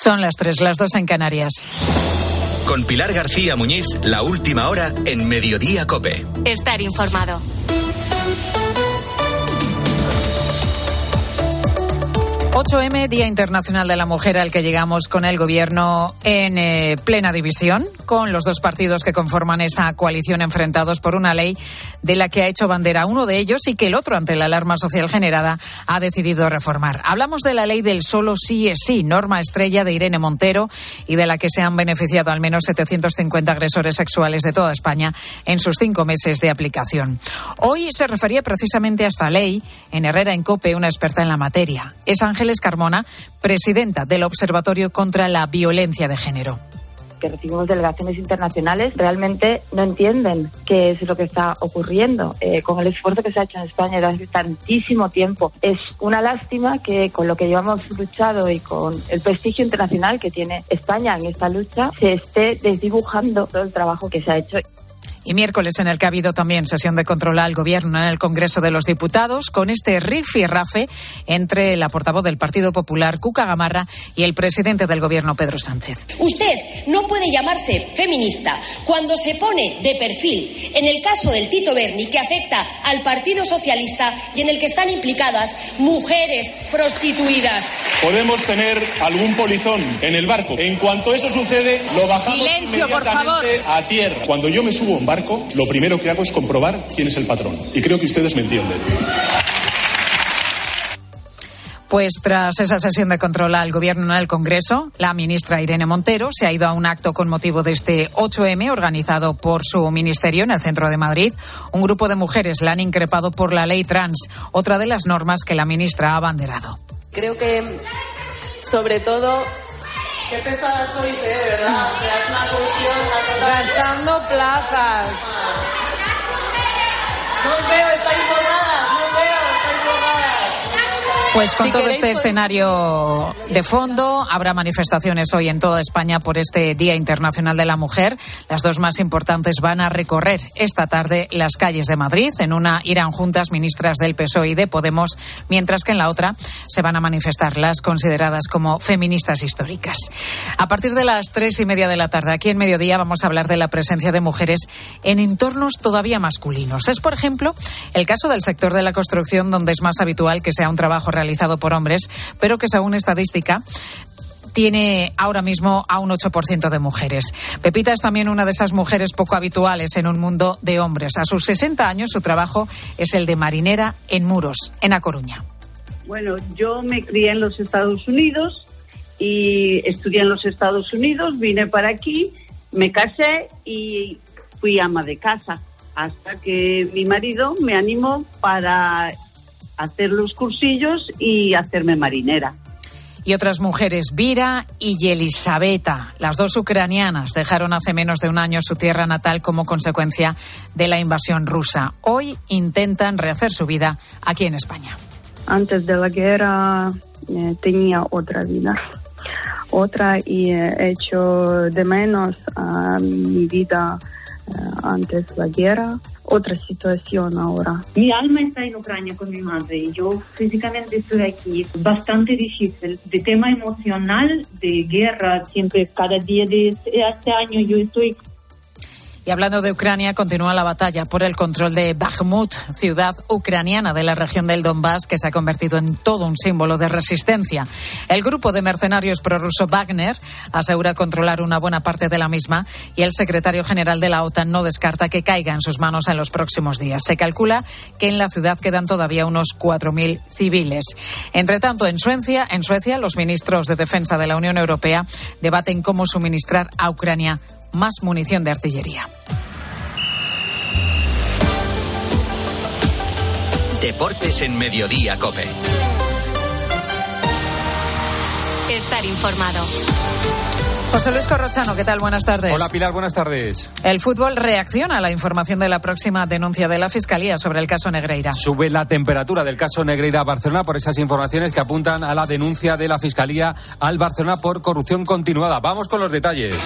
Son las tres, las dos en Canarias. Con Pilar García Muñiz, la última hora en Mediodía Cope. Estar informado. 8M, Día Internacional de la Mujer, al que llegamos con el Gobierno en eh, plena división, con los dos partidos que conforman esa coalición enfrentados por una ley de la que ha hecho bandera uno de ellos y que el otro, ante la alarma social generada, ha decidido reformar. Hablamos de la ley del solo sí es sí, norma estrella de Irene Montero y de la que se han beneficiado al menos 750 agresores sexuales de toda España en sus cinco meses de aplicación. Hoy se refería precisamente a esta ley en Herrera en Cope, una experta en la materia. Es Ángel Carmona, presidenta del Observatorio contra la Violencia de Género que recibimos delegaciones internacionales realmente no entienden qué es lo que está ocurriendo. Eh, con el esfuerzo que se ha hecho en España desde hace tantísimo tiempo, es una lástima que con lo que llevamos luchado y con el prestigio internacional que tiene España en esta lucha, se esté desdibujando todo el trabajo que se ha hecho y miércoles en el que ha habido también sesión de control al gobierno en el Congreso de los Diputados con este rafe entre la portavoz del Partido Popular, Cuca Gamarra, y el presidente del gobierno, Pedro Sánchez. Usted no puede llamarse feminista cuando se pone de perfil en el caso del Tito Berni que afecta al Partido Socialista y en el que están implicadas mujeres prostituidas. Podemos tener algún polizón en el barco. En cuanto eso sucede, lo bajamos Silencio, por favor. a tierra. Cuando yo me subo barco, lo primero que hago es comprobar quién es el patrón. Y creo que ustedes me entienden. Pues tras esa sesión de control al Gobierno en el Congreso, la ministra Irene Montero se ha ido a un acto con motivo de este 8M organizado por su ministerio en el centro de Madrid. Un grupo de mujeres la han increpado por la ley trans, otra de las normas que la ministra ha abanderado. Creo que, sobre todo, Qué pesada sois, ¿eh? De verdad. es una Gastando plazas. No veo, estáis borradas. Pues con todo este escenario de fondo, habrá manifestaciones hoy en toda España por este Día Internacional de la Mujer. Las dos más importantes van a recorrer esta tarde las calles de Madrid. En una irán juntas ministras del PSOE y de Podemos, mientras que en la otra se van a manifestar las consideradas como feministas históricas. A partir de las tres y media de la tarde, aquí en mediodía, vamos a hablar de la presencia de mujeres en entornos todavía masculinos. Es, por ejemplo, el caso del sector de la construcción, donde es más habitual que sea un trabajo realizado realizado por hombres, pero que según estadística tiene ahora mismo a un 8% de mujeres. Pepita es también una de esas mujeres poco habituales en un mundo de hombres. A sus 60 años su trabajo es el de marinera en Muros, en A Coruña. Bueno, yo me crié en los Estados Unidos y estudié en los Estados Unidos, vine para aquí, me casé y fui ama de casa hasta que mi marido me animó para hacer los cursillos y hacerme marinera. Y otras mujeres, Vira y Yelisabeta, las dos ucranianas, dejaron hace menos de un año su tierra natal como consecuencia de la invasión rusa. Hoy intentan rehacer su vida aquí en España. Antes de la guerra eh, tenía otra vida, otra y he hecho de menos a mi vida eh, antes de la guerra otra situación ahora. Mi alma está en Ucrania con mi madre yo físicamente estoy aquí. Bastante difícil. De tema emocional, de guerra, siempre cada día de este año yo estoy y hablando de Ucrania, continúa la batalla por el control de Bakhmut, ciudad ucraniana de la región del Donbass que se ha convertido en todo un símbolo de resistencia. El grupo de mercenarios prorruso Wagner asegura controlar una buena parte de la misma y el secretario general de la OTAN no descarta que caiga en sus manos en los próximos días. Se calcula que en la ciudad quedan todavía unos 4.000 civiles. Entre tanto, en Suecia, en Suecia, los ministros de Defensa de la Unión Europea debaten cómo suministrar a Ucrania más munición de artillería. Deportes en Mediodía, Cope. Estar informado. José Luis Corrochano, ¿qué tal? Buenas tardes. Hola Pilar, buenas tardes. El fútbol reacciona a la información de la próxima denuncia de la Fiscalía sobre el caso Negreira. Sube la temperatura del caso Negreira a Barcelona por esas informaciones que apuntan a la denuncia de la Fiscalía al Barcelona por corrupción continuada. Vamos con los detalles.